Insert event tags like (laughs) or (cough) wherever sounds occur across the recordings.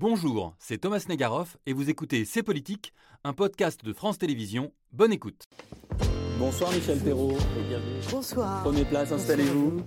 Bonjour, c'est Thomas Negaroff et vous écoutez C'est Politique, un podcast de France Télévisions. Bonne écoute. Bonsoir Michel Perrault et bienvenue. Bonsoir. Prenez place, installez-vous.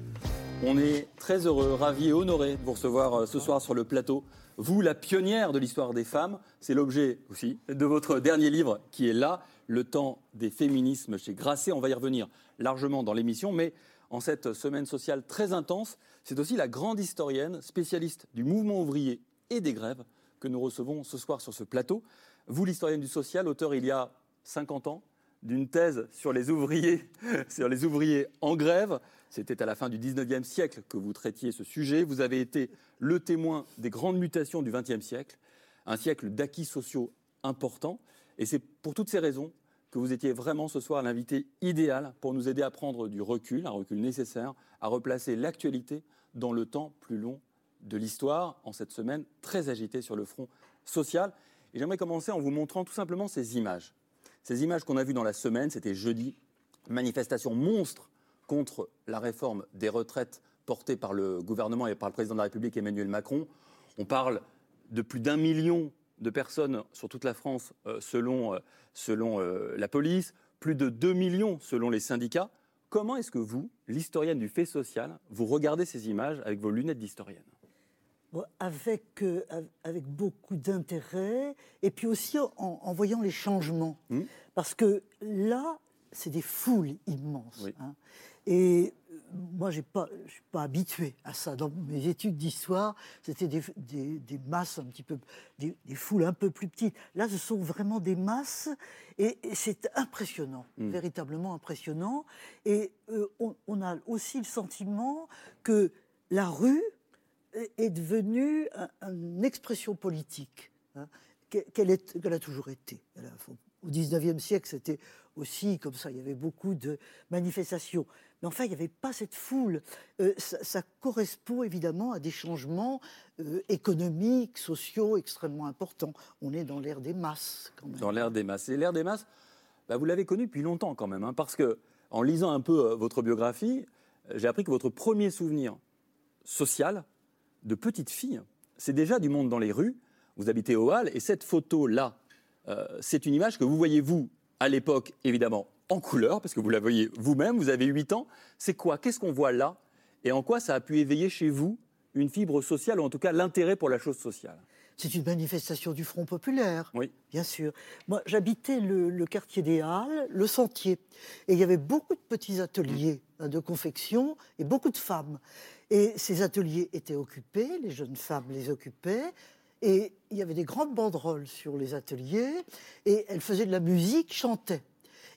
On est très heureux, ravis et honorés de vous recevoir euh, ce soir sur le plateau. Vous, la pionnière de l'histoire des femmes, c'est l'objet aussi de votre dernier livre qui est là, Le temps des féminismes chez Grasset. On va y revenir largement dans l'émission, mais en cette semaine sociale très intense, c'est aussi la grande historienne, spécialiste du mouvement ouvrier et des grèves que nous recevons ce soir sur ce plateau. Vous, l'historienne du social, auteur il y a 50 ans d'une thèse sur les ouvriers, (laughs) sur les ouvriers en grève. C'était à la fin du 19e siècle que vous traitiez ce sujet. Vous avez été le témoin des grandes mutations du 20e siècle, un siècle d'acquis sociaux importants. Et c'est pour toutes ces raisons que vous étiez vraiment ce soir l'invité idéal pour nous aider à prendre du recul, un recul nécessaire, à replacer l'actualité dans le temps plus long de l'histoire en cette semaine très agitée sur le front social. Et j'aimerais commencer en vous montrant tout simplement ces images. Ces images qu'on a vues dans la semaine, c'était jeudi, manifestation monstre contre la réforme des retraites portée par le gouvernement et par le président de la République Emmanuel Macron. On parle de plus d'un million de personnes sur toute la France euh, selon, euh, selon euh, la police, plus de 2 millions selon les syndicats. Comment est-ce que vous, l'historienne du fait social, vous regardez ces images avec vos lunettes d'historienne? Avec, euh, avec beaucoup d'intérêt et puis aussi en, en voyant les changements. Hmm. Parce que là, c'est des foules immenses. hein. Et euh, moi, je ne suis pas habitué à ça. Dans mes études d'histoire, c'était des, des- des masses un petit peu, des, des foules un peu plus petites. Là, ce sont vraiment des masses et, et c'est impressionnant, Mm. véritablement impressionnant. Et euh, on, on a aussi le sentiment que la rue est- devenue un- une expression politique. hein, qu'elle a toujours été. Au XIXe siècle, c'était aussi comme ça. Il y avait beaucoup de manifestations. Mais enfin, il n'y avait pas cette foule. Euh, ça, correspond évidemment à des changements euh, économiques, sociaux extrêmement importants. On est dans l'ère des masses, quand même. Dans l'ère des masses. Et l'ère des masses, bah, vous l'avez connue depuis longtemps quand même, hein, parce que en lisant un peu euh, votre biographie, j'ai appris que votre premier souvenir social de petite fille, c'est déjà du monde dans les rues. Vous habitez au Hall, et cette photo-là, euh, c'est une image que vous voyez, vous, à l'époque, évidemment, en couleur, parce que vous la voyez vous-même, vous avez 8 ans. C'est quoi? Qu'est-ce qu'on voit là? Et en quoi ça a pu éveiller chez vous une fibre sociale, ou en tout cas l'intérêt pour la chose sociale? C'est une manifestation du Front populaire. Oui. Bien sûr. Moi, j'habitais le, le quartier des Halles, le Sentier. Et il y avait beaucoup de petits ateliers hein, de confection et beaucoup de femmes. Et ces ateliers étaient occupés, les jeunes femmes les occupaient. Et il y avait des grandes banderoles sur les ateliers. Et elles faisaient de la musique, chantaient.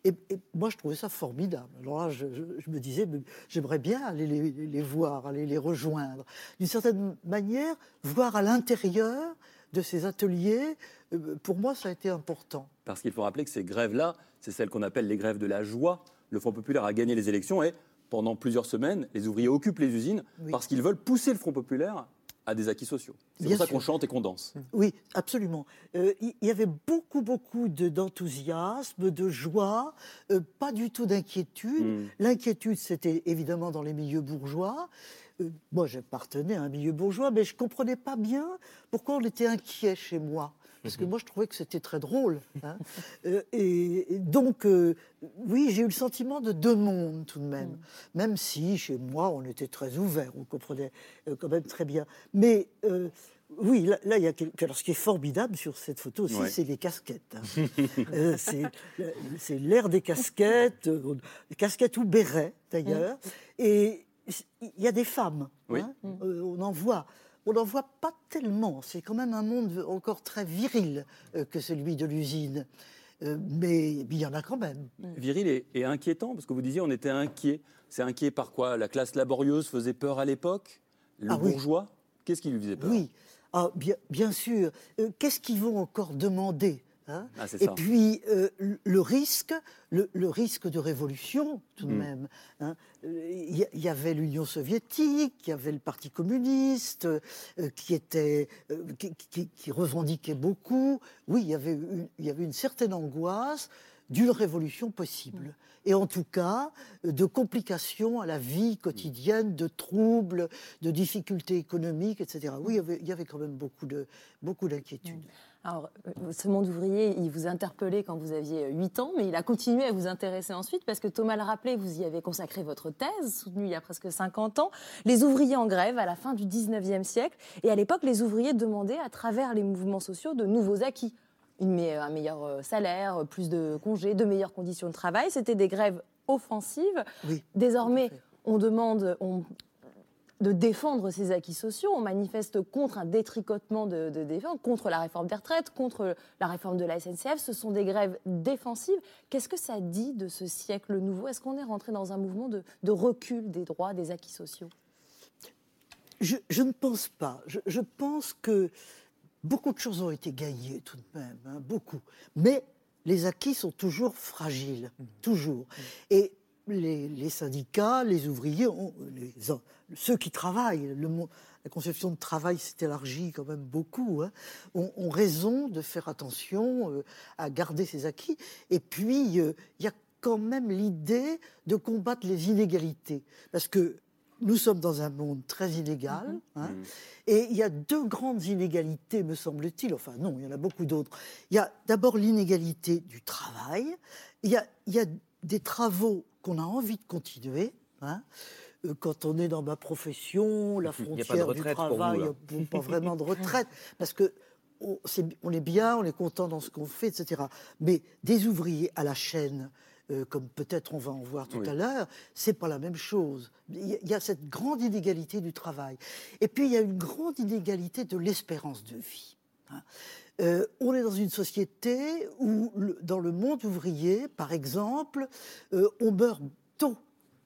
Et, moi, je trouvais ça formidable. Alors là, je, me disais, j'aimerais bien aller les, les voir, aller les rejoindre. D'une certaine manière, voir à l'intérieur de ces ateliers, euh, pour moi, ça a été important. Parce qu'il faut rappeler que ces grèves-là, c'est celles qu'on appelle les grèves de la joie. Le Front populaire a gagné les élections et pendant plusieurs semaines, les ouvriers occupent les usines Oui. parce qu'ils veulent pousser le Front populaire à des acquis sociaux. C'est pour ça qu'on chante et qu'on danse. Oui, absolument. Euh, Il y, y avait beaucoup, beaucoup de- d'enthousiasme, de, joie, euh, pas du tout d'inquiétude. Mm. L'inquiétude, c'était évidemment dans les milieux bourgeois. Euh, moi, j'appartenais à un milieu bourgeois, mais je ne comprenais pas bien pourquoi on était inquiet chez moi. Parce que moi, je trouvais que c'était très drôle. hein. Euh, et, et donc, euh, oui, j'ai eu le sentiment de deux mondes tout de même. Même si, chez moi, on était très ouvert, on comprenait euh, quand même très bien. Mais euh, oui, là, là, il y a quelque... Alors, ce qui est formidable sur cette photo aussi, Ouais. c'est les casquettes. hein. (laughs) Euh, c'est l'ère des casquettes, euh, casquettes ou bérets d'ailleurs. Et il y a des femmes. Oui. hein. Euh, on en voit. On n'en voit pas tellement. C'est quand même un monde encore très viril euh, que celui de l'usine. Euh, mais il y en a quand même. Viril et, et inquiétant, parce que vous disiez on était inquiet. C'est inquiet par quoi? La classe laborieuse faisait peur à l'époque? Le Ah oui. bourgeois? Qu'est-ce qui lui faisait peur? Oui, ah, bien, bien sûr. Euh, Qu'est-ce qu'ils vont encore demander? Hein Ah, Et ça. puis euh, le- risque, le, le risque de révolution tout de Mm. même. hein. Euh, Il y, il avait l'Union soviétique, il y avait le Parti communiste euh, qui était, euh, qui, qui- qui revendiquait beaucoup. Oui, il y avait une, il y avait une certaine angoisse d'une révolution possible. Et en tout cas, de complications à la vie quotidienne, de troubles, de difficultés économiques, etc. Oui, il y avait, il y avait quand même beaucoup d'inquiétudes. Beaucoup alors, euh, ce monde ouvrier, il vous interpellait quand vous aviez 8 ans, mais il a continué à vous intéresser ensuite parce que Thomas le rappelait, vous y avez consacré votre thèse, soutenue il y a presque 50 ans. Les ouvriers en grève à la fin du 19e siècle. Et à l'époque, les ouvriers demandaient, à travers les mouvements sociaux, de nouveaux acquis. un meilleur euh, salaire, plus de congés, de meilleures conditions de travail. C'était des grèves offensives. Oui, Désormais, on demande, on de défendre ses acquis sociaux. On manifeste contre un détricotement de, défense, contre la réforme des retraites, contre la réforme de la SNCF. Ce sont des grèves défensives. Qu'est-ce que ça dit de ce siècle nouveau? Est-ce qu'on est rentré dans un mouvement de, recul des droits, des acquis sociaux? Je, ne pense pas. Je, pense que beaucoup de choses ont été gagnées tout de même, hein, beaucoup. Mais les acquis sont toujours fragiles, mmh. toujours. Mmh. Et les, syndicats, les ouvriers, ceux qui travaillent, la conception de travail s'est élargie quand même beaucoup, hein, ont, raison de faire attention euh, à garder ces acquis. Et puis, euh, il y a quand même l'idée de combattre les inégalités. Parce que nous sommes dans un monde très inégal, mm-hmm. hein, mm. et il y a deux grandes inégalités, me semble-t-il. Enfin, non, il y en a beaucoup d'autres. Il y a d'abord l'inégalité du travail. Il y a, il y a des travaux qu'on a envie de continuer. Hein. Euh, quand on est dans ma profession, la frontière du travail, il n'y a pas vraiment de retraite, parce que on est, bien, on est content dans ce qu'on fait, etc. Mais des ouvriers à la chaîne, euh, comme peut-être on va en voir tout à l'heure, c'est pas la même chose. Il y a cette grande inégalité du travail. Et puis il y a une grande inégalité de l'espérance de vie. Hein. Euh, on est dans une société où, dans le monde ouvrier, par exemple, euh, on meurt tôt.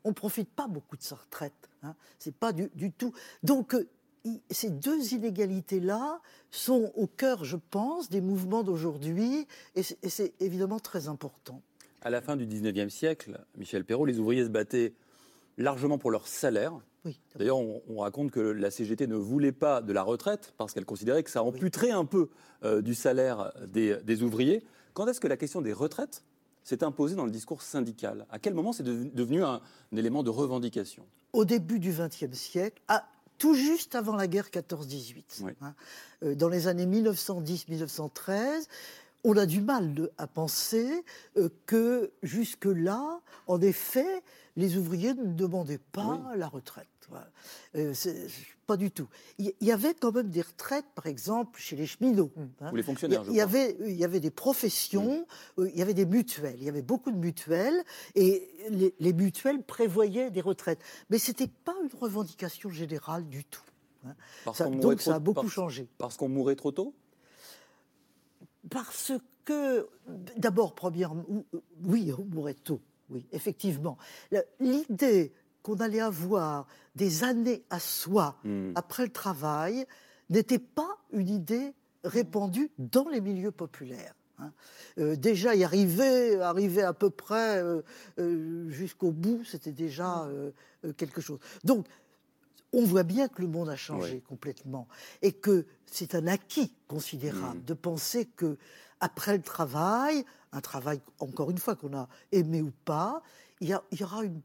On ne profite pas beaucoup de sa retraite. Hein. C'est pas du, tout. Donc, euh, ces deux inégalités-là sont au cœur, je pense, des mouvements d'aujourd'hui, et c'est évidemment très important. À la fin du 19e siècle, Michel Perrault, les ouvriers se battaient largement pour leur salaire, D'ailleurs, on, raconte que la CGT ne voulait pas de la retraite parce qu'elle considérait que ça amputerait un peu euh, du salaire des, ouvriers. Quand est-ce que la question des retraites s'est imposée dans le discours syndical? À quel moment c'est devenu un, élément de revendication? Au début du XXe siècle, tout juste avant la guerre 14-18, hein, euh, dans les années 1910-1913, on a du mal à penser euh, que jusque-là, en effet, les ouvriers ne demandaient pas la retraite. Euh, pas du tout. Il y avait quand même des retraites, par exemple, chez les cheminots. Mmh. Hein. Ou les fonctionnaires, il y, avait, il y avait des professions, euh, il y avait des mutuelles, il y avait beaucoup de mutuelles, et les, mutuelles prévoyaient des retraites. Mais ce n'était pas une revendication générale du tout. Hein. donc ça a beaucoup changé. Parce qu'on mourait trop tôt? Parce que, d'abord, premièrement, oui, on mourait tôt oui, effectivement. L'idée qu'on allait avoir des années à soi hmm. après le travail n'était pas une idée répandue dans les milieux populaires. Hein. Euh, déjà y arriver, arriver à peu près euh, euh, jusqu'au bout, c'était déjà quelque chose. Donc, on voit bien que le monde a changé complètement et que c'est un acquis considérable hmm. de penser que après le travail, un travail, encore une fois, qu'on a aimé ou pas, il y, il y aura une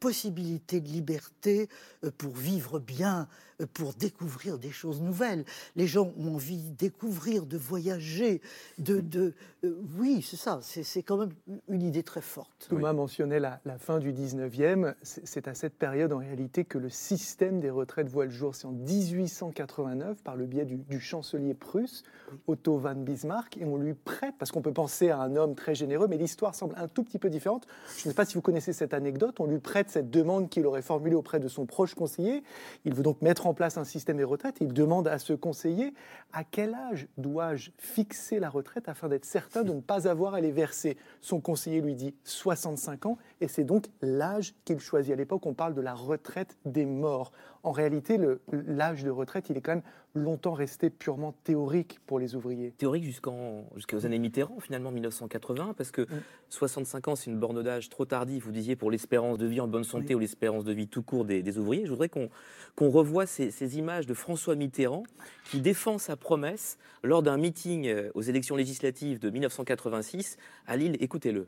possibilité de liberté euh, pour vivre bien, pour découvrir des choses nouvelles. Les gens ont envie de découvrir, de voyager, de... de euh, oui, c'est ça, c'est quand même une idée très forte. Thomas mentionnait la, fin du 19e. C'est à cette période, en réalité, que le système des retraites voit le jour. C'est en 1889, par le biais du, chancelier prusse, Otto von Bismarck, et on lui prête, parce qu'on peut penser à un homme très généreux, mais l'histoire semble un tout petit peu différente. Je ne sais pas si vous connaissez cette anecdote, on lui prête cette demande qu'il aurait formulée auprès de son proche conseiller. Il veut donc mettre en place un système des retraites. Il demande à ce conseiller à quel âge dois-je fixer la retraite afin d'être certain de ne pas avoir à les verser. Son conseiller lui dit 65 ans et c'est donc l'âge qu'il choisit. À l'époque, on parle de la retraite des morts. En réalité, l'âge de retraite, il est quand même longtemps resté purement théorique pour les ouvriers. Théorique jusqu'aux années Mitterrand, finalement, 1980, parce que 65 ans, c'est une borne d'âge trop tardive, vous disiez, pour l'espérance de vie en bonne santé ou l'espérance de vie tout court des, ouvriers. Je voudrais qu'on revoie ces, ces images de François Mitterrand qui défend sa promesse lors d'un meeting euh, aux élections législatives de 1986 à Lille. Écoutez-le.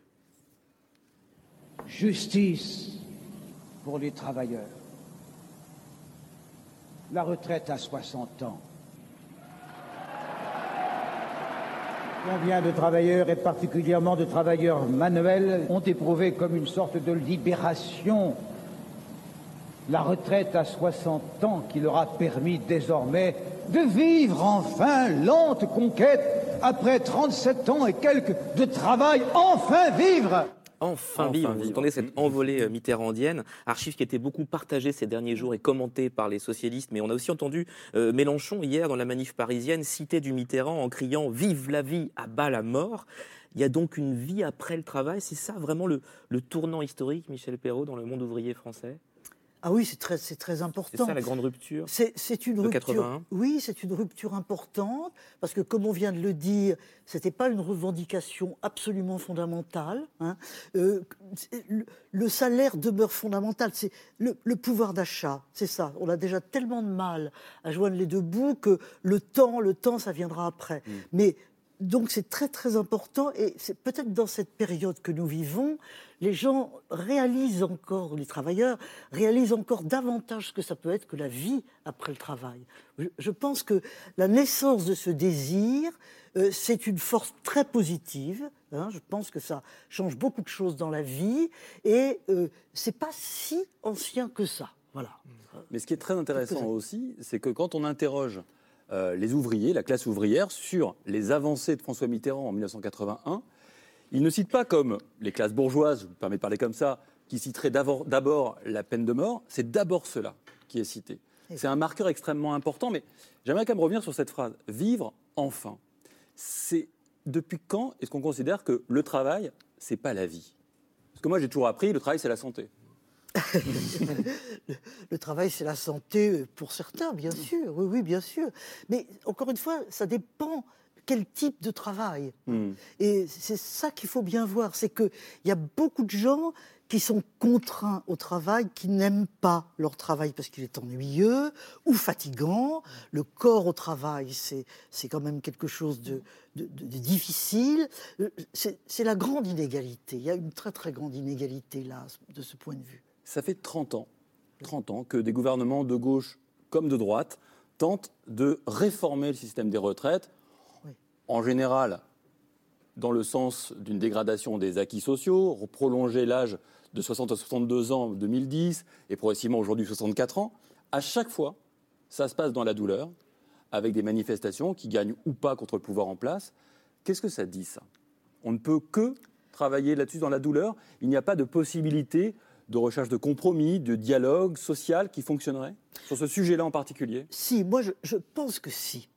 Justice pour les travailleurs. La retraite à 60 ans. Combien de travailleurs, et particulièrement de travailleurs manuels, ont éprouvé comme une sorte de libération la retraite à 60 ans qui leur a permis désormais de vivre enfin lente conquête après 37 ans et quelques de travail, enfin vivre Enfin, Enfin vivre. Vous entendez cette envolée euh, mitterrandienne, archive qui été beaucoup partagée ces derniers jours et commentée par les socialistes. Mais on a aussi entendu euh, Mélenchon hier dans la manif parisienne citer du Mitterrand en criant Vive la vie, à bas la mort. Il y a donc une vie après le travail. C'est ça vraiment le, le tournant historique, Michel Perrault, dans le monde ouvrier français? Ah oui, c'est très, c'est très C'est important. ça la grande rupture C'est c'est une de rupture. 81. Oui, c'est une rupture importante parce que, comme on vient de le dire, c'était pas une revendication absolument fondamentale. hein. Euh, c'est- le, le salaire demeure fondamental. C'est le, le pouvoir d'achat, c'est ça. On a déjà tellement de mal à joindre les deux bouts que le temps, le temps, ça viendra après. Mais donc c'est très très important et c'est peut-être dans cette période que nous vivons, les gens réalisent encore, les travailleurs réalisent encore davantage ce que ça peut être que la vie après le travail. Je, je pense que la naissance de ce désir, euh, c'est une force très positive. hein. je pense que ça change beaucoup de choses dans la vie et euh, c'est pas si ancien que ça. Voilà. Mais ce qui est très intéressant aussi, c'est que quand on interroge euh, les ouvriers, la classe ouvrière, sur les avancées de François Mitterrand en 1981, ils ne citent pas comme les classes bourgeoises, je vous permets de parler comme ça, qui citeraient d'abord d'abord la peine de mort. C'est d'abord cela qui est cité. C'est un marqueur extrêmement important, mais j'aimerais quand même revenir sur cette phrase vivre enfin. C'est depuis quand est-ce qu'on considère que le travail, c'est pas la vie? Parce que moi, j'ai toujours appris le travail, c'est la santé. Le, le travail, c'est la santé pour certains, bien sûr. Oui, oui, bien sûr. Mais encore une fois, ça dépend quel type de travail. Hmm. Et c'est ça qu'il faut bien voir, c'est qu'il y a beaucoup de gens qui sont contraints au travail, qui n'aiment pas leur travail parce qu'il est ennuyeux ou fatigant. Le corps au travail, c'est quand même quelque chose de, de- de- de difficile. Euh, C'est c'est la grande inégalité. Il y a une très très grande inégalité là, de ce point de vue. Ça fait 30 ans, 30 ans que des gouvernements de gauche comme de droite tentent de réformer le système des retraites, Oui. en général dans le sens d'une dégradation des acquis sociaux, prolonger l'âge de 60 à 62 ans en 2010 et progressivement aujourd'hui 64 ans. À chaque fois, ça se passe dans la douleur, avec des manifestations qui gagnent ou pas contre le pouvoir en place. Qu'est-ce que ça dit ça? On ne peut que travailler là-dessus dans la douleur. Il n'y a pas de possibilité de recherche de compromis, de dialogue social qui fonctionnerait sur ce sujet-là en particulier? Si, moi je, pense que si.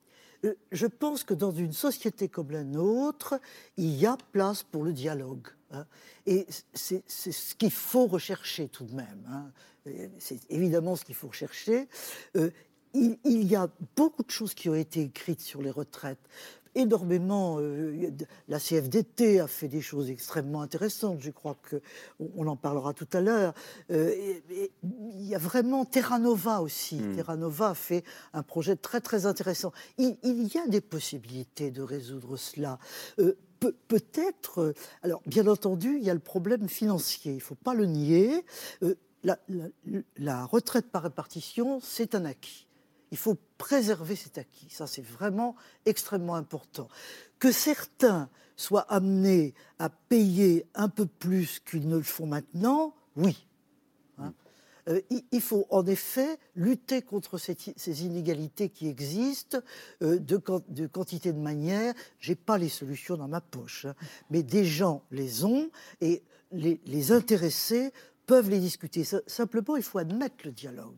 Euh, Je pense que dans une société comme la nôtre, il y a place pour le dialogue. hein. Et c'est ce qu'il faut rechercher tout de même. hein. C'est évidemment ce qu'il faut rechercher. Euh, il, il y a beaucoup de choses qui ont été écrites sur les retraites. Énormément. euh, la CFDT a fait des choses extrêmement intéressantes. Je crois que on, on en parlera tout à l'heure. Euh, il y a vraiment Terra Nova aussi. Terra Nova a fait un projet très très intéressant. Il, il y a des possibilités de résoudre cela. Euh, peut- Peut-être. alors, bien entendu, il y a le problème financier. Il ne faut pas le nier. Euh, la, la- la retraite par répartition, c'est un acquis. Il faut préserver cet acquis. Ça, c'est vraiment extrêmement important. Que certains soient amenés à payer un peu plus qu'ils ne le font maintenant, oui. Hein. Euh, il- faut en effet lutter contre ces inégalités qui existent euh, de, quan- de quantité de manières. J'ai pas les solutions dans ma poche, hein. mais des gens les ont et les, les intéressés peuvent les discuter. Simplement, il faut admettre le dialogue.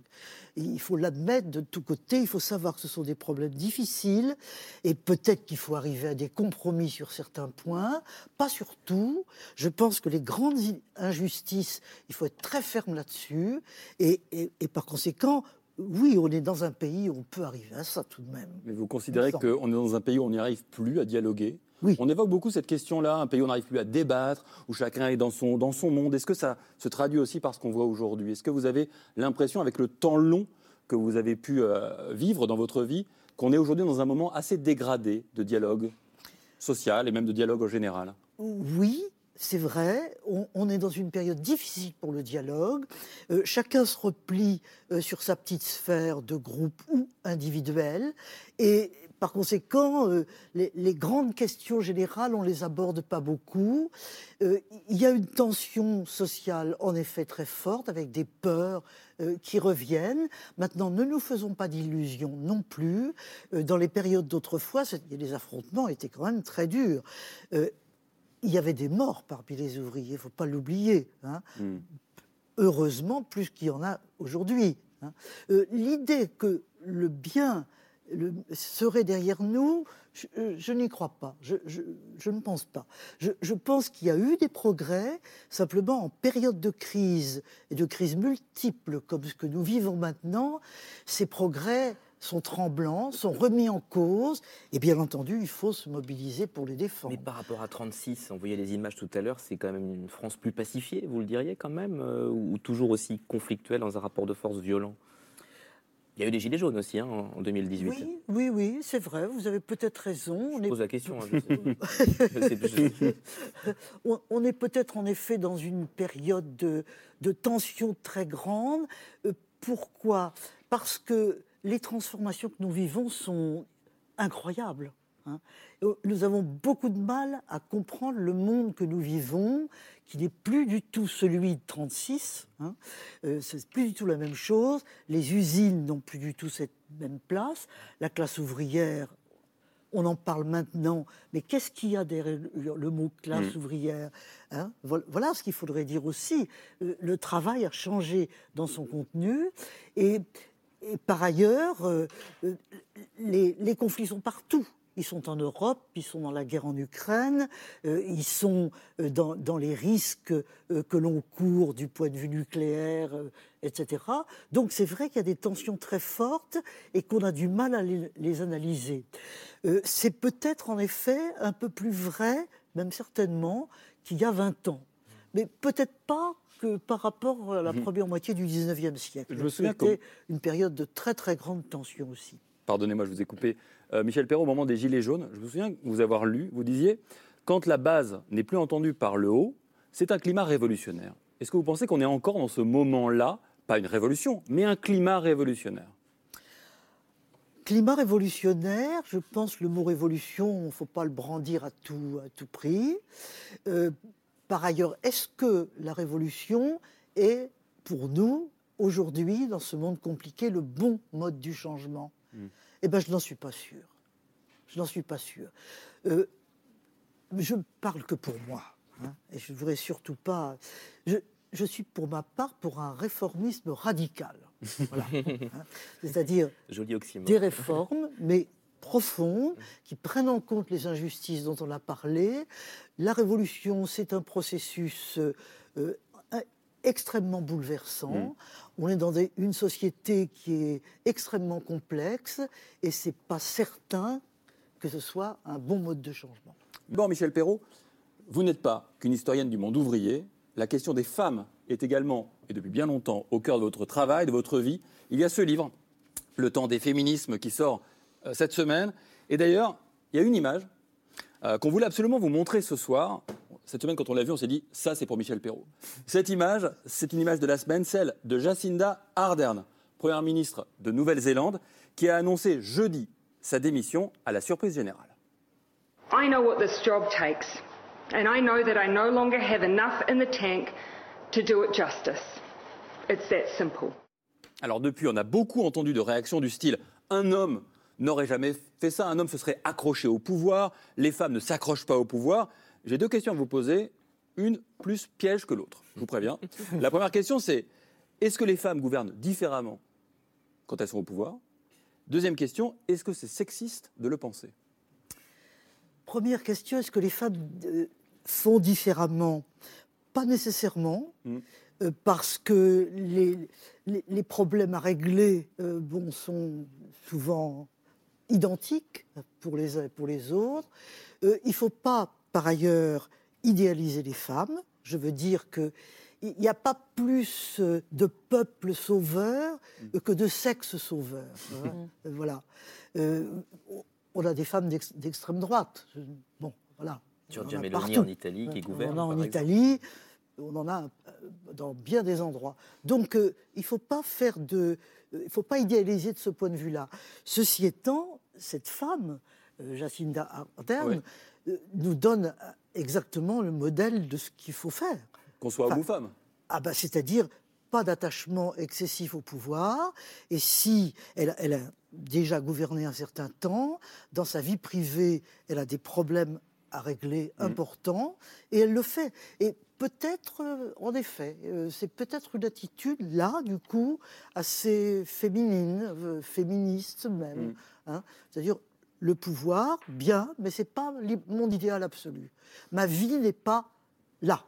Il faut l'admettre de tous côtés. Il faut savoir que ce sont des problèmes difficiles et peut-être qu'il faut arriver à des compromis sur certains points, pas sur tout. Je pense que les grandes injustices, il faut être très ferme là-dessus et, et- et par conséquent, oui, on est dans un pays où on peut arriver à ça tout de même. Mais vous considérez qu'on est dans un pays où on n'y arrive plus à dialoguer Oui. On évoque beaucoup cette question-là, un pays où on n'arrive plus à débattre, où chacun est dans son, dans son monde. Est-ce que ça se traduit aussi par ce qu'on voit aujourd'hui? Est-ce que vous avez l'impression, avec le temps long, que vous avez pu euh, vivre dans votre vie qu'on est aujourd'hui dans un moment assez dégradé de dialogue social et même de dialogue en général? Oui, c'est vrai, on, est dans une période difficile pour le dialogue. Euh, chacun se replie euh, sur sa petite sphère de groupe ou individuel. Et par conséquent, euh, les, grandes questions générales, on ne les aborde pas beaucoup. il y a une tension sociale, en effet, très forte, avec des peurs qui reviennent. Maintenant, ne nous faisons pas d'illusions non plus. dans les périodes d'autrefois, les affrontements étaient quand même très durs il y avait des morts parmi les ouvriers, il ne faut pas l'oublier. Hein. Hmm. Heureusement, plus qu'il y en a aujourd'hui. Hein. Euh, l'idée que le bien serait derrière nous, je, n'y crois pas. Je, ne pense pas. je pense qu'il y a eu des progrès, simplement en période de crise et de crise multiples comme ce que nous vivons maintenant, ces progrès sont tremblants, sont remis en cause, et bien entendu, il faut se mobiliser pour les défendre. Mais par rapport à 36, on voyait les images tout à l'heure, c'est quand même une France plus pacifiée, vous le diriez quand même, euh, ou toujours aussi conflictuelle dans un rapport de force violent? Il y a eu des gilets jaunes aussi hein, en 2018. Oui, oui, oui c'est vrai, vous avez peut-être raison. Je pose la question. Hein, (laughs) (laughs) on, est peut-être en effet dans une période de, de tension très grande. Euh, pourquoi? Parce que les transformations que nous vivons sont incroyables. Hein. Nous avons beaucoup de mal à comprendre le monde que nous vivons, qui n'est plus du tout celui de 36. Hein. Euh, c'est plus du tout la même chose. Les usines n'ont plus du tout cette même place. La classe ouvrière, on en parle maintenant, mais qu'est-ce qu'il y a derrière le mot classe mmh. ouvrière hein? Voilà ce qu'il faudrait dire aussi. Euh, le travail a changé dans son contenu et et par ailleurs, euh, euh, les, conflits sont partout. Ils sont en Europe, ils sont dans la guerre en Ukraine, euh, ils sont dans, les risques que l'on court du point de vue nucléaire, etc. Donc c'est vrai qu'il y a des tensions très fortes et qu'on a du mal à les analyser. c'est peut-être en effet un peu plus vrai, même certainement, qu'il y a 20 ans. Mais peut-être pas par rapport à la mhm. première moitié du 19e siècle. Je me souviens C'était une période de très très grande tension aussi. Pardonnez-moi, je vous ai coupé. Euh, Michel Perrault, au moment des Gilets jaunes, je me souviens vous avoir lu, vous disiez, quand la base n'est plus entendue par le haut, c'est un climat révolutionnaire. Est-ce que vous pensez qu'on est encore dans ce moment-là, pas une révolution, mais un climat révolutionnaire? Climat révolutionnaire, je pense le mot révolution, il ne faut pas le brandir à tout, prix. Euh, par ailleurs, est-ce que la révolution est, pour nous, aujourd'hui, dans ce monde compliqué, le bon mode du changement? Hmm. Eh bien, je n'en suis pas sûr. Je n'en suis pas sûr. Euh, je ne parle que pour moi. Hein, et je ne voudrais surtout pas. Je, suis pour ma part pour un réformisme radical. (laughs) Voilà, hein. C'est-à-dire des réformes, mais profondes, qui prennent en compte les injustices dont on a parlé. La révolution, c'est un processus euh, extrêmement bouleversant. Mm. On est dans une société qui est extrêmement complexe et c'est pas certain que ce soit un bon mode de changement. Bon, Michel Perrault, vous n'êtes pas qu'une historienne du monde ouvrier. La question des femmes est également, et depuis bien longtemps, au cœur de votre travail, de votre vie. Il y a ce livre, Le temps des féminismes, qui sort euh, cette semaine. Et d'ailleurs, il y a une image euh, qu'on voulait absolument vous montrer ce soir. Cette semaine, quand on l'a vue, on s'est dit, ça, c'est pour Michel Perrault. Cette image, c'est une image de la semaine, celle de Jacinda Ardern, première ministre de Nouvelle-Zélande, qui a annoncé jeudi sa démission à la surprise générale. I know what this job takes, and I know that I no longer have enough in the tank to do it justice. It's that simple. Alors depuis, on a beaucoup entendu de réactions du style un homme n'aurait jamais fait ça. Un homme se serait accroché au pouvoir. Les femmes ne s'accrochent pas au pouvoir. J'ai deux questions à vous poser. Une plus piège que l'autre, je vous préviens. La première question, c'est est-ce que les femmes gouvernent différemment quand elles sont au pouvoir? Deuxième question, est-ce que c'est sexiste de le penser? Première question, est-ce que les femmes euh, font différemment? Pas nécessairement. Hmm. Euh, parce que les, les, problèmes à régler euh, bon, sont souvent identiques pour les uns et pour les autres. Il ne faut pas, par ailleurs, idéaliser les femmes. Je veux dire qu'il il n'y a pas plus euh, de peuple sauveur que de sexe sauveur. hein. Euh, Voilà. Euh, on a des femmes d'ex- d'extrême droite. Bon, voilà. Giorgia On Meloni partout. en Italie qui On gouverne. en a en exemple. Italie, on en a dans bien des endroits. Donc euh, il ne faut pas faire de, euh, il faut pas idéaliser de ce point de vue-là. Ceci étant, cette femme, Jacinda Ardern, Oui. Nous donne exactement le modèle de ce qu'il faut faire. Qu'on soit homme ou femme. Ah bah, c'est-à-dire pas d'attachement excessif au pouvoir. Et si elle, elle a déjà gouverné un certain temps, dans sa vie privée, elle a des problèmes à régler Mhm. importants, et elle le fait. Et peut-être, euh, en effet, euh, c'est peut-être une attitude, là, du coup, assez féminine, euh, féministe même. Mhm. hein. C'est-à-dire, le pouvoir, bien, mais c'est pas li- mon idéal absolu. Ma vie n'est pas là.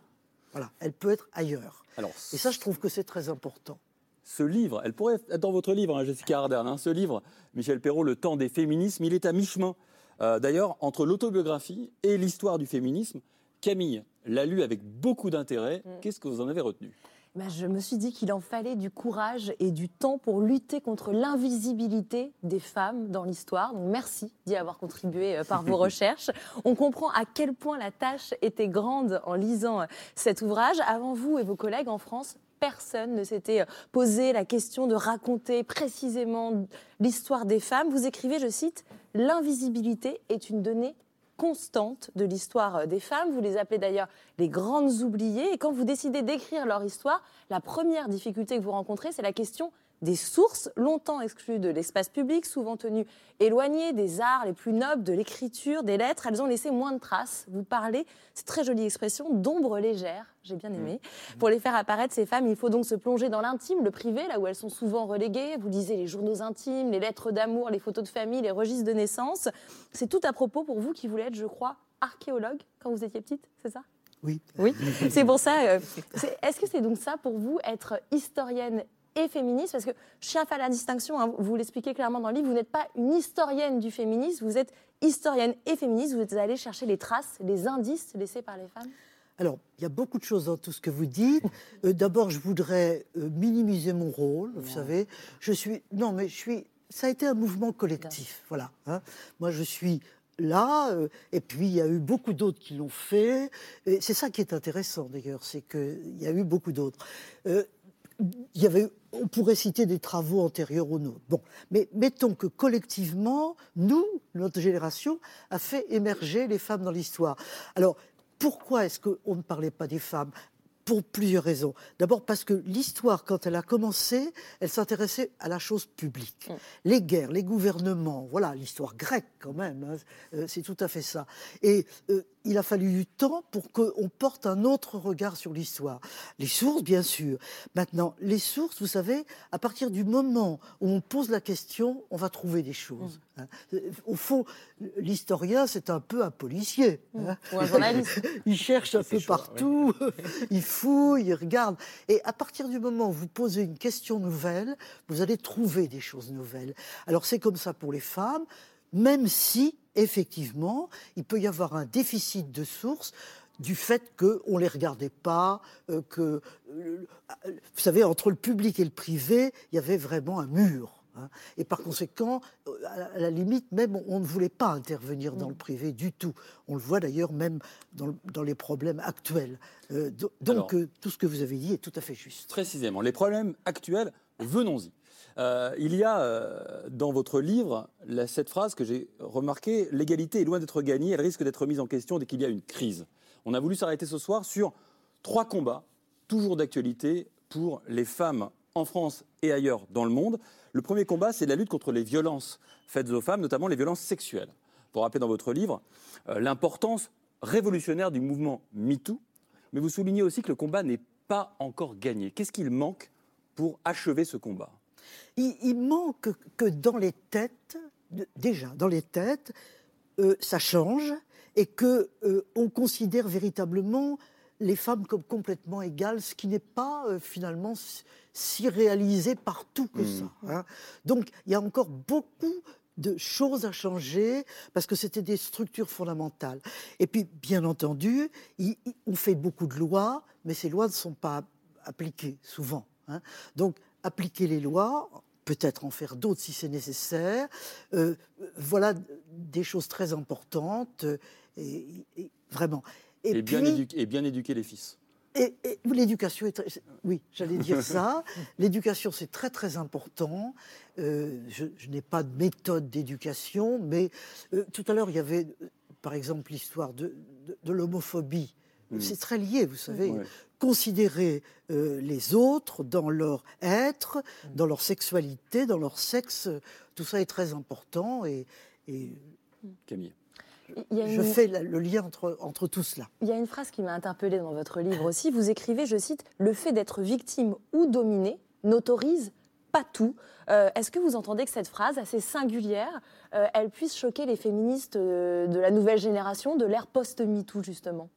Voilà, elle peut être ailleurs. Alors, Et ça, je trouve que c'est très important. ce livre, elle pourrait être dans votre livre, hein, Jessica Ardern, hein, ce livre, Michel Perrault, Le temps des féminismes, il est à mi-chemin. Euh, D'ailleurs, entre l'autobiographie et l'histoire du féminisme, Camille l'a lu avec beaucoup d'intérêt. Mm. Qu'est-ce que vous en avez retenu? Ben, je me suis dit qu'il en fallait du courage et du temps pour lutter contre l'invisibilité des femmes dans l'histoire. Donc merci d'y avoir contribué euh, par vos (laughs) recherches. On comprend à quel point la tâche était grande en lisant euh, cet ouvrage. Avant vous et vos collègues en France, personne ne s'était euh, posé la question de raconter précisément l'histoire des femmes. Vous écrivez, je cite, L'invisibilité est une donnée constante de l'histoire euh, des femmes. Vous les appelez d'ailleurs les grandes oubliées. Et quand vous décidez d'écrire leur histoire, la première difficulté que vous rencontrez, c'est la question des sources, longtemps exclues de l'espace public, souvent tenues éloignées des arts les plus nobles, de l'écriture, des lettres. Elles ont laissé moins de traces. Vous parlez, c'est très jolie expression, d'ombres légères. J'ai bien aimé. Pour les faire apparaître, ces femmes, il faut donc se plonger dans l'intime, le privé, là où elles sont souvent reléguées. Vous lisez les journaux intimes, les lettres d'amour, les photos de famille, les registres de naissance. C'est tout à propos pour vous qui voulez être, je crois, archéologue quand vous étiez petite, c'est ça? Oui. Oui. (laughs) c'est pour ça. euh, Est-ce que c'est donc ça pour vous, être historienne et féministe Parce que je tiens à faire la distinction, hein, vous l'expliquez clairement dans le livre, vous n'êtes pas une historienne du féminisme, vous êtes historienne et féministe, vous êtes allée chercher les traces, les indices laissés par les femmes Alors, il y a beaucoup de choses dans tout ce que vous dites. (laughs) Euh, D'abord, je voudrais euh, minimiser mon rôle. Vous savez, je suis. Non, mais je suis. Ça a été un mouvement collectif. Voilà. hein. Moi, je suis là, euh, et puis il y a eu beaucoup d'autres qui l'ont fait. C'est ça qui est intéressant, d'ailleurs, c'est qu'il y a eu beaucoup d'autres. Il y avait, on pourrait citer des travaux antérieurs aux nôtres. Bon, mais mettons que collectivement, nous, notre génération, a fait émerger les femmes dans l'histoire. Alors, pourquoi est-ce qu'on ne parlait pas des femmes? Pour plusieurs raisons. D'abord parce que l'histoire, quand elle a commencé, elle s'intéressait à la chose publique. Les guerres, les gouvernements, voilà, l'histoire grecque quand même, hein, euh, c'est tout à fait ça. Et euh, il a fallu du temps pour qu'on porte un autre regard sur l'histoire. Les sources, bien sûr. Maintenant, les sources, vous savez, à partir du moment où on pose la question, on va trouver des choses. Hein. Euh, Au fond, l'historien, c'est un peu un policier. hein. Ou un journaliste (laughs) Il cherche un peu partout, (laughs) il fouille, il regarde. Et à partir du moment où vous posez une question nouvelle, vous allez trouver des choses nouvelles. Alors c'est comme ça pour les femmes, même si, effectivement, il peut y avoir un déficit de sources du fait qu'on ne les regardait pas, euh, que, euh, vous savez, entre le public et le privé, il y avait vraiment un mur. Hein. Et par conséquent, euh, à la- limite, même, on ne voulait pas intervenir dans le privé du tout. On le voit d'ailleurs même dans, le- dans les problèmes actuels. Euh, do- donc, Alors- euh, tout ce que vous avez dit est tout à fait juste. Précisément, les problèmes actuels, venons-y. Euh, il y a dans votre livre cette phrase que j'ai remarquée l'égalité est loin d'être gagnée, elle risque d'être mise en question dès qu'il y a une crise. On a voulu s'arrêter ce soir sur trois combats, toujours d'actualité, pour les femmes en France et ailleurs dans le monde. Le premier combat, c'est la lutte contre les violences faites aux femmes, notamment les violences sexuelles. Pour rappeler dans votre livre euh, l'importance révolutionnaire du mouvement MeToo, mais vous soulignez aussi que le combat n'est pas encore gagné. Qu'est-ce qu'il manque pour achever ce combat? Il, manque que dans les têtes, déjà dans les têtes, euh, ça change et que euh, on considère véritablement les femmes comme complètement égales, ce qui n'est pas finalement si- réalisé partout que ça. hein. Donc il y a encore beaucoup de choses à changer parce que c'était des structures fondamentales. Et puis, bien entendu, il- il- on fait beaucoup de lois, mais ces lois ne sont pas appliquées souvent. hein. Donc, appliquer les lois, peut-être en faire d'autres si c'est nécessaire. Euh, voilà des choses très importantes, euh, et, et- vraiment. Et, bien puis- éduquer, et bien éduquer les fils. Et, et l'éducation est très, oui, j'allais dire ça. (laughs) L'éducation, c'est très très important. Euh, je, je n'ai pas de méthode d'éducation, mais euh, tout à l'heure il y avait, par exemple, l'histoire de, de- de l'homophobie. Mm. C'est très lié, vous savez. Ouais. Considérer euh, les autres dans leur être, dans leur sexualité, dans leur sexe, tout ça est très important et, et Camille. Je fais le lien entre, entre tout cela. Il y a une phrase qui m'a interpellée dans votre livre aussi. Vous écrivez, je cite, Le fait d'être victime ou dominé n'autorise pas tout. Euh, Est-ce que vous entendez que cette phrase, assez singulière, euh, elle puisse choquer les féministes euh, de la nouvelle génération, de l'ère post-MeToo, justement?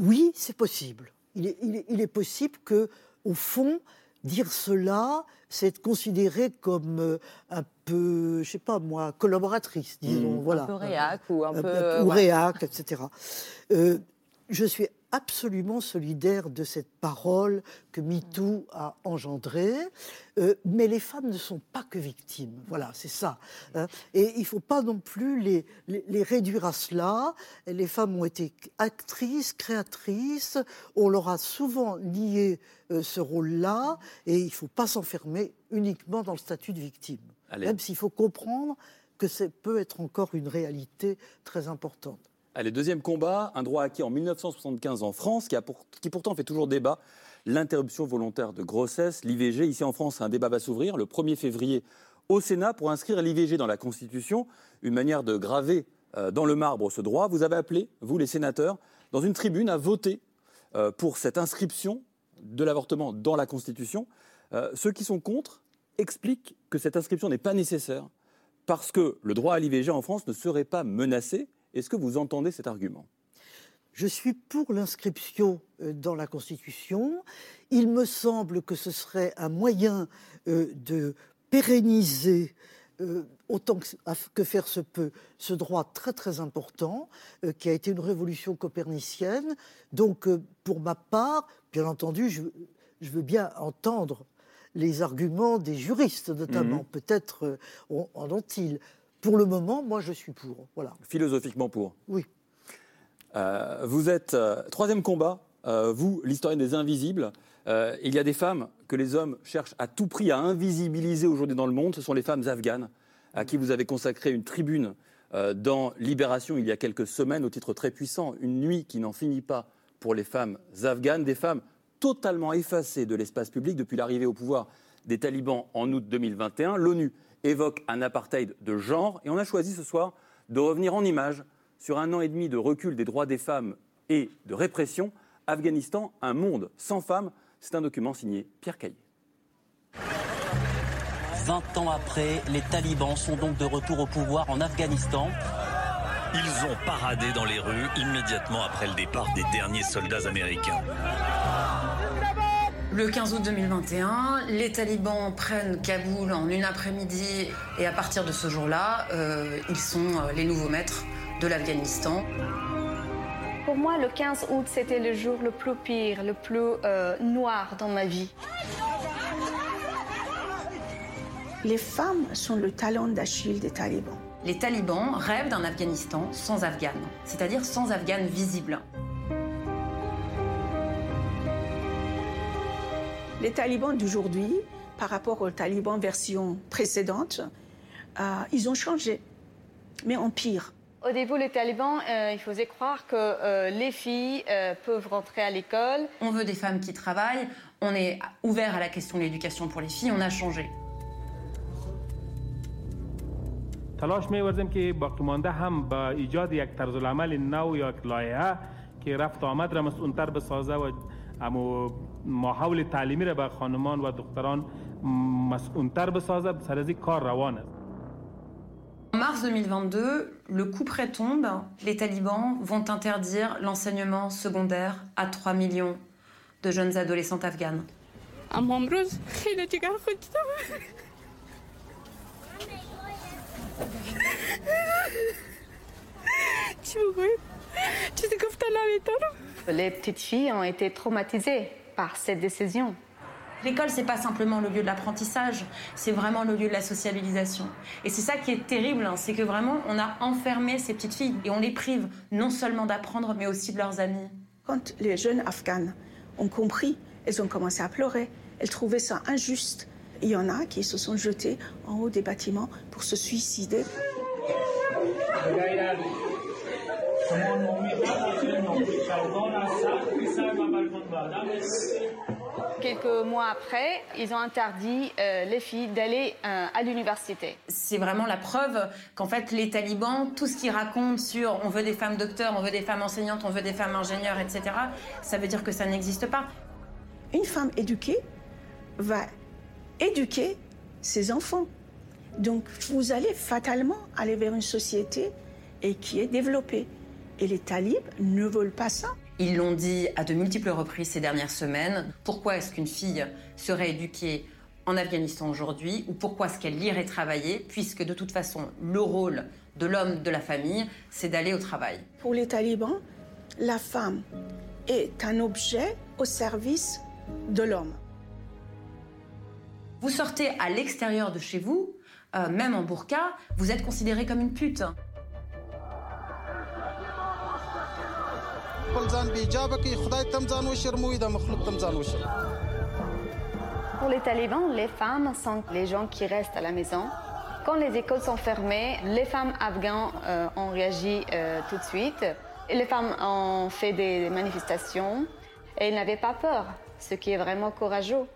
Oui, c'est possible. Il est, il est- il est possible que, au fond, dire cela, c'est être considéré comme euh, un peu, je sais pas moi, collaboratrice, disons. Voilà. Un peu réac ou un Euh, peu... euh, ou ouais. réac, etc. Euh, je suis absolument solidaire de cette parole que MeToo a engendrée, euh, mais les femmes ne sont pas que victimes. Voilà, c'est ça. hein. Et il ne faut pas non plus les, les- les réduire à cela. Les femmes ont été actrices, créatrices, on leur a souvent lié euh, ce rôle-là, et il ne faut pas s'enfermer uniquement dans le statut de victime. Allez. Même s'il faut comprendre que ça peut être encore une réalité très importante. Allez, deuxième combat, un droit acquis en 1975 en France, qui, a pour- qui pourtant fait toujours débat, l'interruption volontaire de grossesse, l'IVG. Ici en France, un débat va s'ouvrir le 1er février au Sénat pour inscrire l'IVG dans la Constitution, une manière de graver euh, dans le marbre ce droit. Vous avez appelé, vous les sénateurs, dans une tribune à voter euh, pour cette inscription de l'avortement dans la Constitution. Euh, ceux qui sont contre expliquent que cette inscription n'est pas nécessaire parce que le droit à l'IVG en France ne serait pas menacé. Est-ce que vous entendez cet argument? Je suis pour l'inscription euh, dans la Constitution. Il me semble que ce serait un moyen euh, de pérenniser euh, autant que, que faire se peut ce droit très très important euh, qui a été une révolution copernicienne. Donc euh, pour ma part, bien entendu, je, je veux bien entendre les arguments des juristes notamment. Mhm. Peut-être en ont-ils. Pour le moment, moi je suis pour. Voilà. Philosophiquement pour. Oui. Euh, vous êtes euh, troisième combat, euh, vous, l'historienne des invisibles. Il y a des femmes que les hommes cherchent à tout prix à invisibiliser aujourd'hui dans le monde. Ce sont les femmes afghanes à qui vous avez consacré une tribune dans Libération il y a quelques semaines au titre très puissant, Une nuit qui n'en finit pas pour les femmes afghanes, des femmes totalement effacées de l'espace public depuis l'arrivée au pouvoir des talibans en août 2021. L'ONU évoque un apartheid de genre et on a choisi ce soir de revenir en images sur un an et demi de recul des droits des femmes et de répression. Afghanistan, un monde sans femmes. C'est un document signé Pierre Caillé. 20 ans après, les talibans sont donc de retour au pouvoir en Afghanistan. Ils ont paradé dans les rues immédiatement après le départ des derniers soldats américains. Le 15 août 2021, les talibans prennent Kaboul en une après-midi et à partir de ce jour-là, euh, ils sont euh, les nouveaux maîtres de l'Afghanistan. Pour moi, le 15 août, c'était le jour le plus pire, le plus euh, noir dans ma vie. Les femmes sont le talon d'Achille des talibans. Les talibans rêvent d'un Afghanistan sans Afghanes, c'est-à-dire sans Afghanes visibles. Les talibans d'aujourd'hui, par rapport aux talibans version précédente, euh, ils ont changé, mais en pire. Au début, les talibans, euh, il faisait croire que euh, les filles euh, peuvent rentrer à l'école. On veut des femmes qui travaillent, on est ouvert à la question de l'éducation pour les filles, on a changé. تلاش می‌ورزیم که باقی مانده هم با ایجاد یک طرز العمل نو یا یک لایحه که رفت و آمد را مسئولتر بسازه و امو ماحول تعلیمی را به خانمان و دختران مسئولتر بسازه سر از این کار روان است En mars 2022, le coup près tombe. Les talibans vont interdire l'enseignement secondaire à 3 millions de jeunes adolescentes afghanes. اما امروز خیلی جگر خودم چی بگویم چیزی گفتن نمیتونم Les petites filles ont été traumatisées par cette décision. L'école, c'est pas simplement le lieu de l'apprentissage, c'est vraiment le lieu de la sociabilisation. Et c'est ça qui est terrible, hein, c'est que vraiment, on a enfermé ces petites filles et on les prive non seulement d'apprendre, mais aussi de leurs amis. Quand les jeunes afghanes ont compris, elles ont commencé à pleurer. Elles trouvaient ça injuste. Il y en a qui se sont jetés en haut des bâtiments pour se suicider. Quelques mois après, ils ont interdit euh, les filles d'aller euh, à l'université. C'est vraiment la preuve qu'en fait, les talibans, tout ce qu'ils racontent sur on veut des femmes docteurs, on veut des femmes enseignantes, on veut des femmes ingénieurs, etc., ça veut dire que ça n'existe pas. Une femme éduquée va éduquer ses enfants. Donc vous allez fatalement aller vers une société et qui est développée. Et les talibs ne veulent pas ça. Ils l'ont dit à de multiples reprises ces dernières semaines. Pourquoi est-ce qu'une fille serait éduquée en Afghanistan aujourd'hui ou pourquoi est-ce qu'elle irait travailler puisque de toute façon le rôle de l'homme de la famille c'est d'aller au travail? Pour les talibans, la femme est un objet au service de l'homme. Vous sortez à l'extérieur de chez vous, euh, même en burqa, vous êtes considéré comme une pute. Pour les talibans, les femmes sont les gens qui restent à la maison. Quand les écoles sont fermées, les femmes afghanes euh, ont réagi euh, tout de suite. Et les femmes ont fait des manifestations et elles n'avaient pas peur, ce qui est vraiment courageux.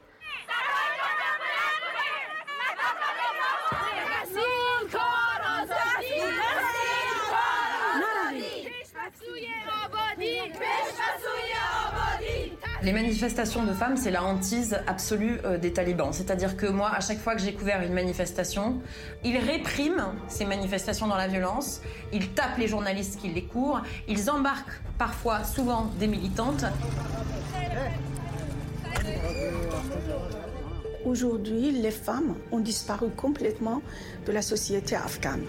Les manifestations de femmes, c'est la hantise absolue euh, des talibans. C'est-à-dire que moi, à chaque fois que j'ai couvert une manifestation, ils répriment ces manifestations dans la violence, ils tapent les journalistes qui les courent, ils embarquent parfois, souvent, des militantes. Aujourd'hui, les femmes ont disparu complètement de la société afghane.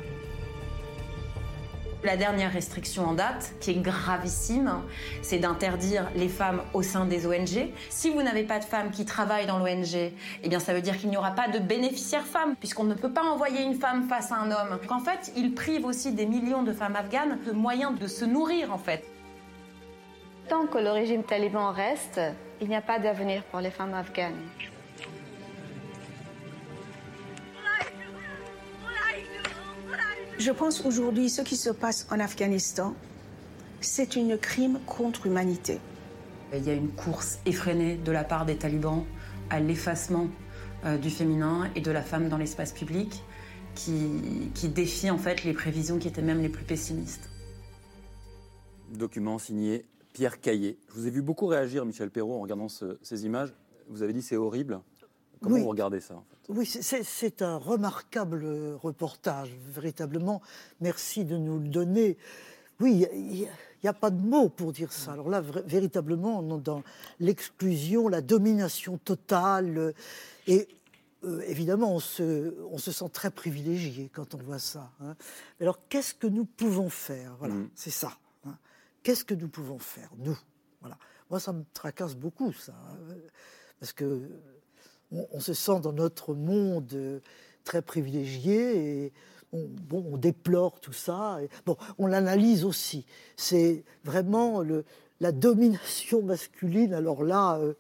La dernière restriction en date, qui est gravissime, c'est d'interdire les femmes au sein des ONG. Si vous n'avez pas de femmes qui travaillent dans l'ONG, eh bien ça veut dire qu'il n'y aura pas de bénéficiaires femmes, puisqu'on ne peut pas envoyer une femme face à un homme. En fait, ils privent aussi des millions de femmes afghanes de moyens de se nourrir. Tant que le régime taliban reste, il n'y a pas d'avenir pour les femmes afghanes. Je pense aujourd'hui, ce qui se passe en Afghanistan, c'est une crime contre l'humanité. Il y a une course effrénée de la part des talibans à l'effacement euh, du féminin et de la femme dans l'espace public qui, qui défie en fait les prévisions qui étaient même les plus pessimistes. Document signé Pierre Caillé. Je vous ai vu beaucoup réagir, Michel Perrault, en regardant ce- ces images. Vous avez dit c'est horrible. Comment Oui. vous regardez ça en fait? Oui, c'est- un remarquable reportage, véritablement. Merci de nous le donner. Oui, il n'y a, pas de mots pour dire ça. Alors là, véritablement, on est dans l'exclusion, la domination totale. euh, Et euh, évidemment, on se, on se sent très privilégié quand on voit ça. hein. Mais Alors, qu'est-ce que nous pouvons faire? Voilà, Mm. c'est ça. hein. Qu'est-ce que nous pouvons faire, nous? Voilà. Moi, ça me tracasse beaucoup, ça. hein, Parce que on, on se sent dans notre monde euh, très privilégié et on, bon, on déplore tout ça. Et, bon, on l'analyse aussi. C'est vraiment le, la domination masculine. Alors là, euh,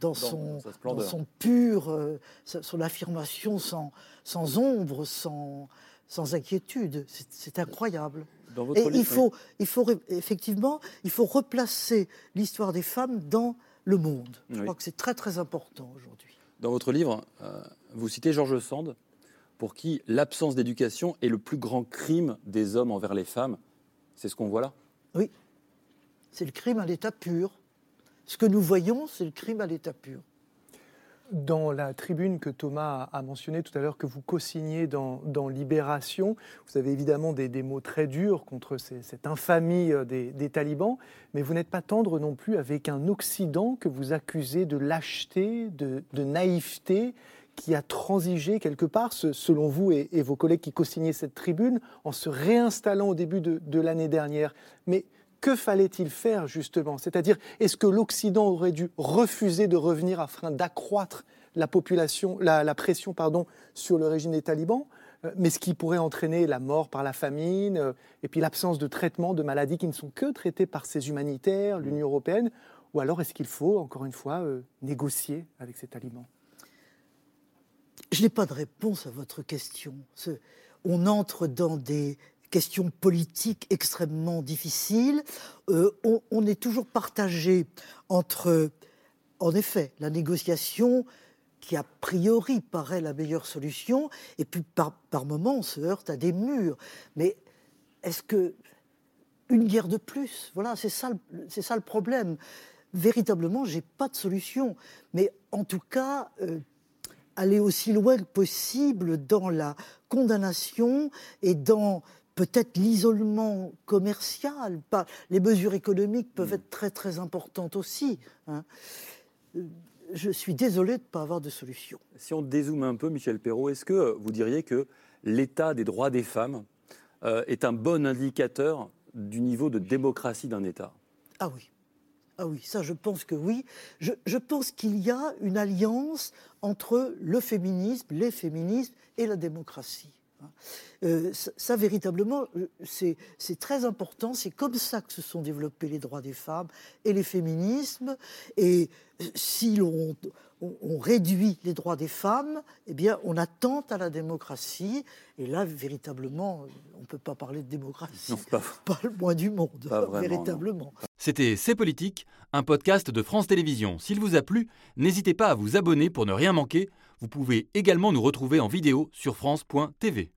dans, son, dans pur, euh, son affirmation sans, sans ombre, sans, sans inquiétude. C'est- incroyable. Dans votre Et livre, il faut, il faut effectivement, il faut replacer l'histoire des femmes dans le monde. Je Oui. crois que c'est très très important aujourd'hui. Dans votre livre, euh, vous citez Georges Sand, pour qui l'absence d'éducation est le plus grand crime des hommes envers les femmes. C'est ce qu'on voit là? Oui, c'est le crime à l'état pur. Ce que nous voyons, c'est le crime à l'état pur. Dans la tribune que Thomas a mentionné tout à l'heure, que vous co-signez dans, Libération, vous avez évidemment des, mots très durs contre cette infamie euh, des, talibans, mais vous n'êtes pas tendre non plus avec un Occident que vous accusez de lâcheté, de, naïveté, qui a transigé quelque part, selon vous et, et vos collègues qui co-signaient cette tribune, en se réinstallant au début de, de l'année dernière. Mais que fallait-il faire justement? C'est-à-dire, est-ce que l'Occident aurait dû refuser de revenir afin d'accroître la population, la, pression pardon, sur le régime des talibans? Euh, mais ce qui pourrait entraîner la mort par la famine, euh, et puis l'absence de traitement de maladies qui ne sont que traitées par ces humanitaires, l'Union européenne, ou alors est-ce qu'il faut, encore une fois, euh, négocier avec ces talibans? Je n'ai pas de réponse à votre question. On entre dans des questions politiques extrêmement difficiles. on, est toujours partagé entre, en effet, la négociation qui a priori paraît la meilleure solution, et puis par, par moments on se heurte à des murs. Mais est-ce que une guerre de plus? Voilà, c'est ça, ça le problème. Véritablement, j'ai pas de solution. Mais en tout cas, euh, aller aussi loin que possible dans la condamnation et dans peut-être l'isolement commercial. Pas, les mesures économiques peuvent mm. être très très importantes aussi. Hein. Euh, je suis désolé de ne pas avoir de solution. Si on dézoome un peu, Michel Perrault, est-ce que vous diriez que l'état des droits des femmes euh, est un bon indicateur du niveau de démocratie d'un État? Ah oui. Ah oui, ça je pense que oui. Je, pense qu'il y a une alliance entre le féminisme, les féminismes et la démocratie. Hein. Euh, ça, véritablement, euh, c'est très important. C'est comme ça que se sont développés les droits des femmes et les féminismes. Et si l'on on, réduit les droits des femmes, eh bien, on attente à la démocratie. Et là, véritablement, on ne peut pas parler de démocratie. (laughs) pas, le moins du monde, véritablement. C'était C'est Politique, un podcast de France Télévisions. S'il vous a plu, n'hésitez pas à vous abonner pour ne rien manquer. Vous pouvez également nous retrouver en vidéo sur France.tv.